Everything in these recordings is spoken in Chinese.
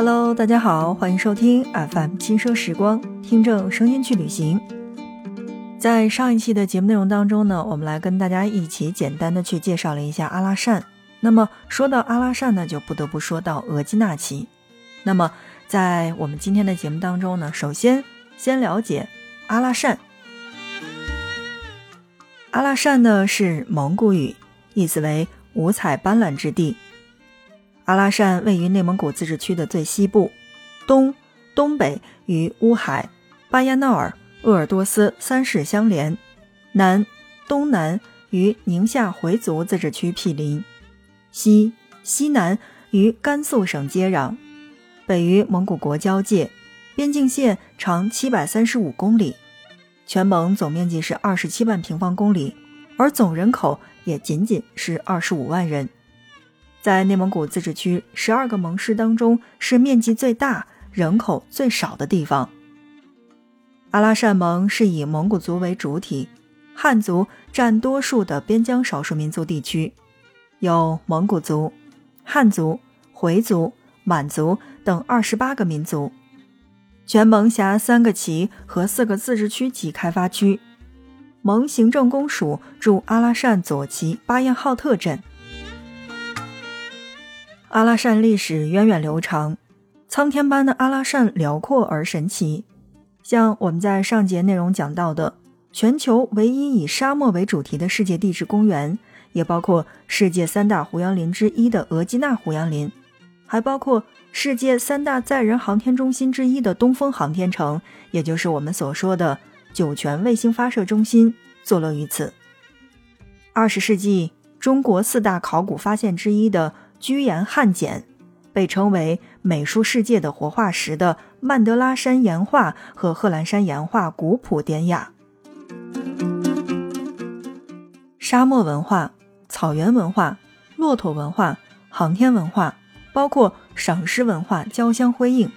Hello，大家好，欢迎收听 FM 轻奢时光，听着声音去旅行。在上一期的节目内容当中呢，我们来跟大家一起简单的去介绍了一下阿拉善。那么说到阿拉善呢，就不得不说到额济纳旗。那么在我们今天的节目当中呢，首先先了解阿拉善。阿拉善呢是蒙古语，意思为五彩斑斓之地。阿拉善位于内蒙古自治区的最西部，东、东北与乌海、巴彦淖尔、鄂尔多斯三市相连，南、东南与宁夏回族自治区毗邻，西、西南与甘肃省接壤，北与蒙古国交界，边境线长七百三十五公里，全蒙总面积是二十七万平方公里，而总人口也仅仅是二十五万人。在内蒙古自治区十二个盟市当中，是面积最大、人口最少的地方。阿拉善盟是以蒙古族为主体，汉族占多数的边疆少数民族地区，有蒙古族、汉族、回族、满族等二十八个民族。全盟辖三个旗和四个自治区级开发区。盟行政公署驻阿拉善左旗巴彦浩特镇。阿拉善历史源远流长，苍天般的阿拉善辽阔而神奇。像我们在上节内容讲到的，全球唯一以沙漠为主题的世界地质公园，也包括世界三大胡杨林之一的额济纳胡杨林，还包括世界三大载人航天中心之一的东风航天城，也就是我们所说的酒泉卫星发射中心，坐落于此。二十世纪中国四大考古发现之一的。居延汉简，被称为美术世界的活化石的曼德拉山岩画和贺兰山岩画古朴典雅。沙漠文化、草原文化、骆驼文化、航天文化，包括赏诗文化交相辉映。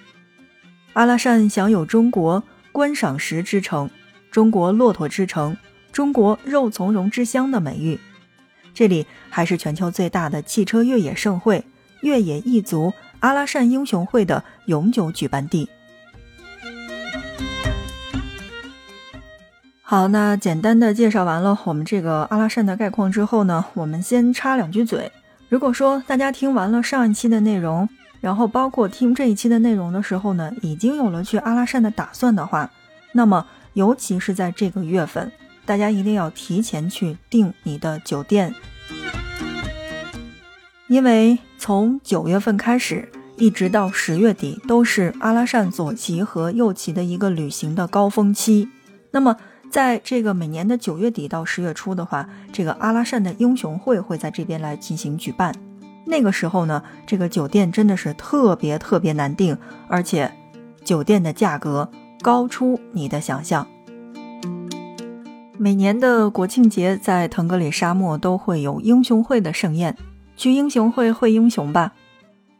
阿拉善享有“中国观赏石之城”“中国骆驼之城”“中国肉苁蓉之乡”的美誉。这里还是全球最大的汽车越野盛会——越野一族阿拉善英雄会的永久举办地。好，那简单的介绍完了我们这个阿拉善的概况之后呢，我们先插两句嘴。如果说大家听完了上一期的内容，然后包括听这一期的内容的时候呢，已经有了去阿拉善的打算的话，那么尤其是在这个月份。大家一定要提前去订你的酒店，因为从九月份开始，一直到十月底，都是阿拉善左旗和右旗的一个旅行的高峰期。那么，在这个每年的九月底到十月初的话，这个阿拉善的英雄会会在这边来进行举办。那个时候呢，这个酒店真的是特别特别难订，而且酒店的价格高出你的想象。每年的国庆节，在腾格里沙漠都会有英雄会的盛宴，去英雄会会英雄吧。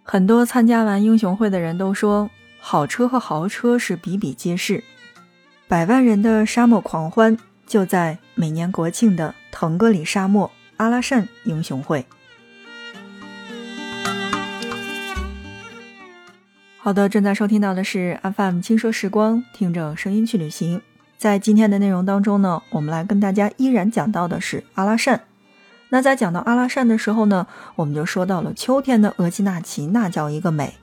很多参加完英雄会的人都说，好车和豪车是比比皆是。百万人的沙漠狂欢就在每年国庆的腾格里沙漠阿拉善英雄会。好的，正在收听到的是 FM 轻奢时光，听着声音去旅行。在今天的内容当中呢，我们来跟大家依然讲到的是阿拉善。那在讲到阿拉善的时候呢，我们就说到了秋天的额济纳旗，那叫一个美。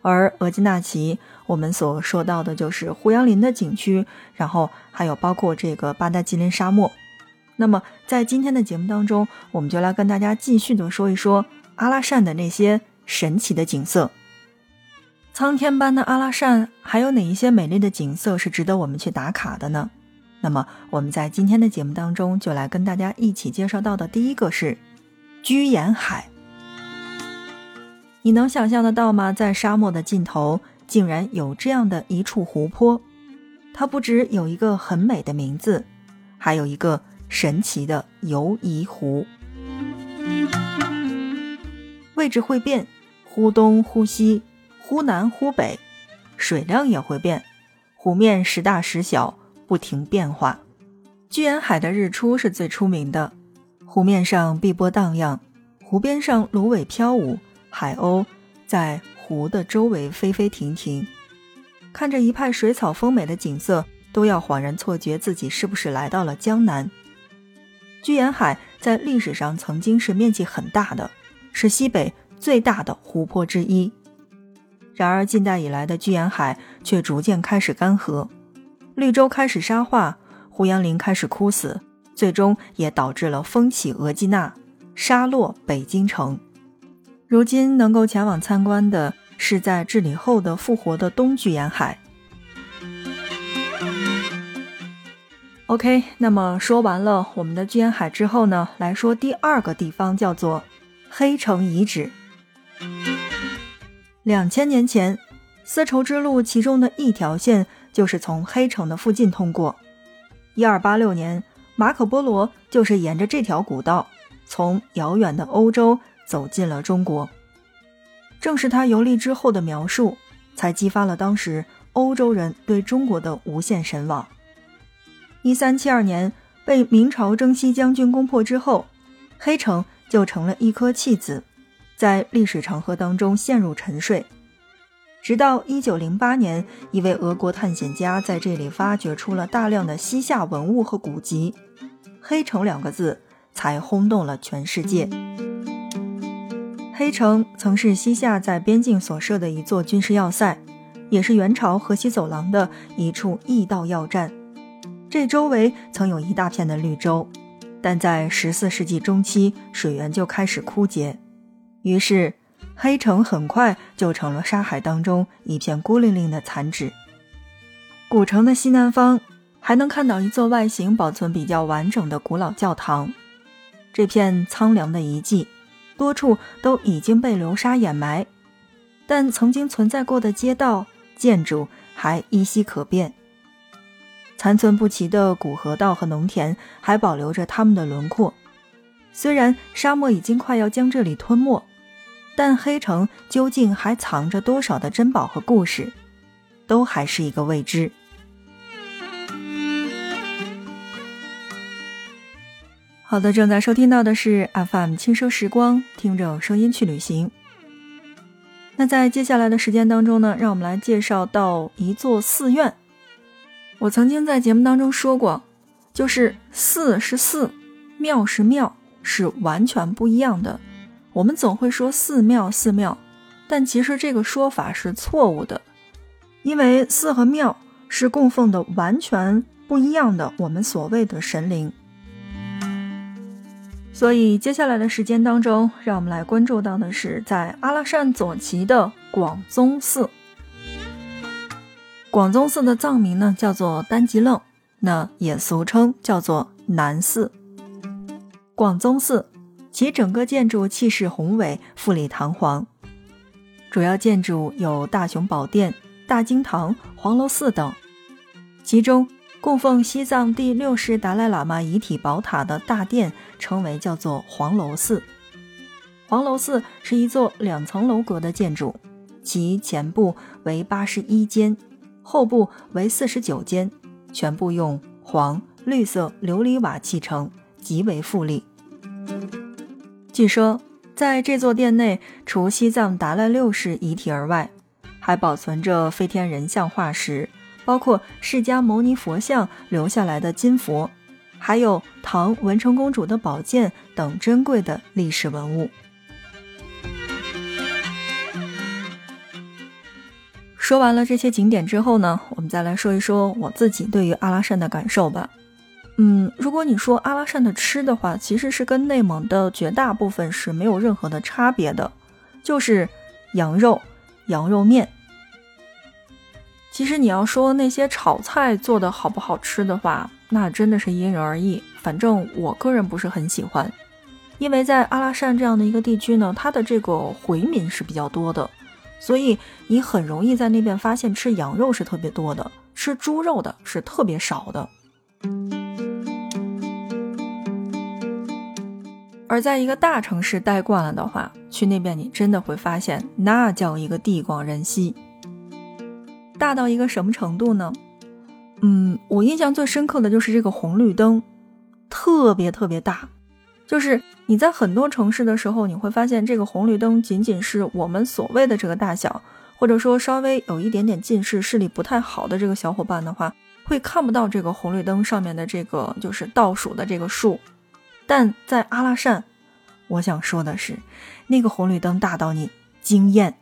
而额济纳旗，我们所说到的就是胡杨林的景区，然后还有包括这个巴达吉林沙漠。那么在今天的节目当中，我们就来跟大家继续的说一说阿拉善的那些神奇的景色。苍天般的阿拉善还有哪一些美丽的景色是值得我们去打卡的呢？那么我们在今天的节目当中就来跟大家一起介绍到的第一个是居延海。你能想象得到吗？在沙漠的尽头竟然有这样的一处湖泊，它不只有一个很美的名字，还有一个神奇的游移湖，位置会变，忽东忽西。忽南忽北，水量也会变，湖面时大时小，不停变化。居延海的日出是最出名的，湖面上碧波荡漾，湖边上芦苇飘舞，海鸥在湖的周围飞飞停停，看着一派水草丰美的景色，都要恍然错觉自己是不是来到了江南。居延海在历史上曾经是面积很大的，是西北最大的湖泊之一。然而近代以来的居延海却逐渐开始干涸，绿洲开始沙化，胡杨林开始枯死，最终也导致了风起额济纳，沙落北京城。如今能够前往参观的是在治理后的复活的东居延海。OK，那么说完了我们的居延海之后呢，来说第二个地方叫做黑城遗址。两千年前，丝绸之路其中的一条线就是从黑城的附近通过。一二八六年，马可波罗就是沿着这条古道从遥远的欧洲。走进了中国，正是他游历之后的描述，才激发了当时欧洲人对中国的无限神往。一三七二年被明朝征西将军攻破之后，黑城就成了一颗弃子，在历史长河当中陷入沉睡。直到一九零八年，一位俄国探险家在这里发掘出了大量的西夏文物和古籍，“黑城”两个字才轰动了全世界。黑城曾是西夏在边境所设的一座军事要塞，也是元朝河西走廊的一处驿道要站。这周围曾有一大片的绿洲，但在十四世纪中期，水源就开始枯竭，于是黑城很快就成了沙海当中一片孤零零的残址。古城的西南方还能看到一座外形保存比较完整的古老教堂，这片苍凉的遗迹。多处都已经被流沙掩埋，但曾经存在过的街道、建筑还依稀可辨。残存不齐的古河道和农田还保留着它们的轮廓。虽然沙漠已经快要将这里吞没，但黑城究竟还藏着多少的珍宝和故事，都还是一个未知。好的，正在收听到的是 FM 轻奢时光，听着声音去旅行。那在接下来的时间当中呢，让我们来介绍到一座寺院。我曾经在节目当中说过，就是寺是寺，庙是庙，是完全不一样的。我们总会说寺庙寺庙，但其实这个说法是错误的，因为寺和庙是供奉的完全不一样的，我们所谓的神灵。所以，接下来的时间当中，让我们来关注到的是在阿拉善左旗的广宗寺。广宗寺的藏名呢叫做丹吉楞，那也俗称叫做南寺。广宗寺其整个建筑气势宏伟、富丽堂皇，主要建筑有大雄宝殿、大经堂、黄楼寺等，其中。供奉西藏第六世达赖喇嘛遗体宝塔的大殿称为叫做黄楼寺。黄楼寺是一座两层楼阁的建筑，其前部为八十一间，后部为四十九间，全部用黄绿色琉璃瓦砌成，极为富丽。据说，在这座殿内，除西藏达赖六世遗体而外，还保存着飞天人像化石。包括释迦牟尼佛像留下来的金佛，还有唐文成公主的宝剑等珍贵的历史文物。说完了这些景点之后呢，我们再来说一说我自己对于阿拉善的感受吧。嗯，如果你说阿拉善的吃的话，其实是跟内蒙的绝大部分是没有任何的差别的，就是羊肉、羊肉面。其实你要说那些炒菜做的好不好吃的话，那真的是因人而异。反正我个人不是很喜欢，因为在阿拉善这样的一个地区呢，它的这个回民是比较多的，所以你很容易在那边发现吃羊肉是特别多的，吃猪肉的是特别少的。而在一个大城市待惯了的话，去那边你真的会发现，那叫一个地广人稀。大到一个什么程度呢？嗯，我印象最深刻的就是这个红绿灯，特别特别大，就是你在很多城市的时候，你会发现这个红绿灯仅仅是我们所谓的这个大小，或者说稍微有一点点近视、视力不太好的这个小伙伴的话，会看不到这个红绿灯上面的这个就是倒数的这个数。但在阿拉善，我想说的是，那个红绿灯大到你惊艳。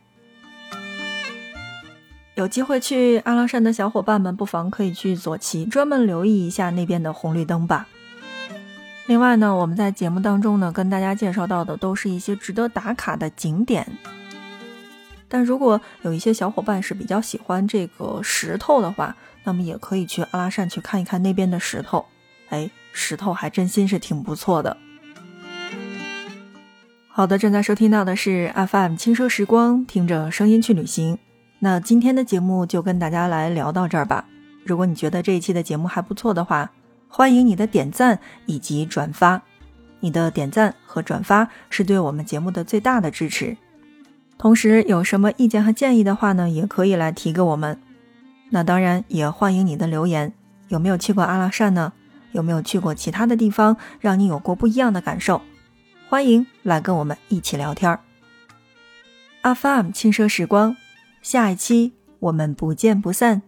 有机会去阿拉善的小伙伴们，不妨可以去左旗专门留意一下那边的红绿灯吧。另外呢，我们在节目当中呢，跟大家介绍到的都是一些值得打卡的景点。但如果有一些小伙伴是比较喜欢这个石头的话，那么也可以去阿拉善去看一看那边的石头。哎，石头还真心是挺不错的。好的，正在收听到的是 FM 轻奢时光，听着声音去旅行。那今天的节目就跟大家来聊到这儿吧。如果你觉得这一期的节目还不错的话，欢迎你的点赞以及转发。你的点赞和转发是对我们节目的最大的支持。同时，有什么意见和建议的话呢，也可以来提给我们。那当然也欢迎你的留言。有没有去过阿拉善呢？有没有去过其他的地方，让你有过不一样的感受？欢迎来跟我们一起聊天儿。阿 m 轻奢时光。下一期我们不见不散。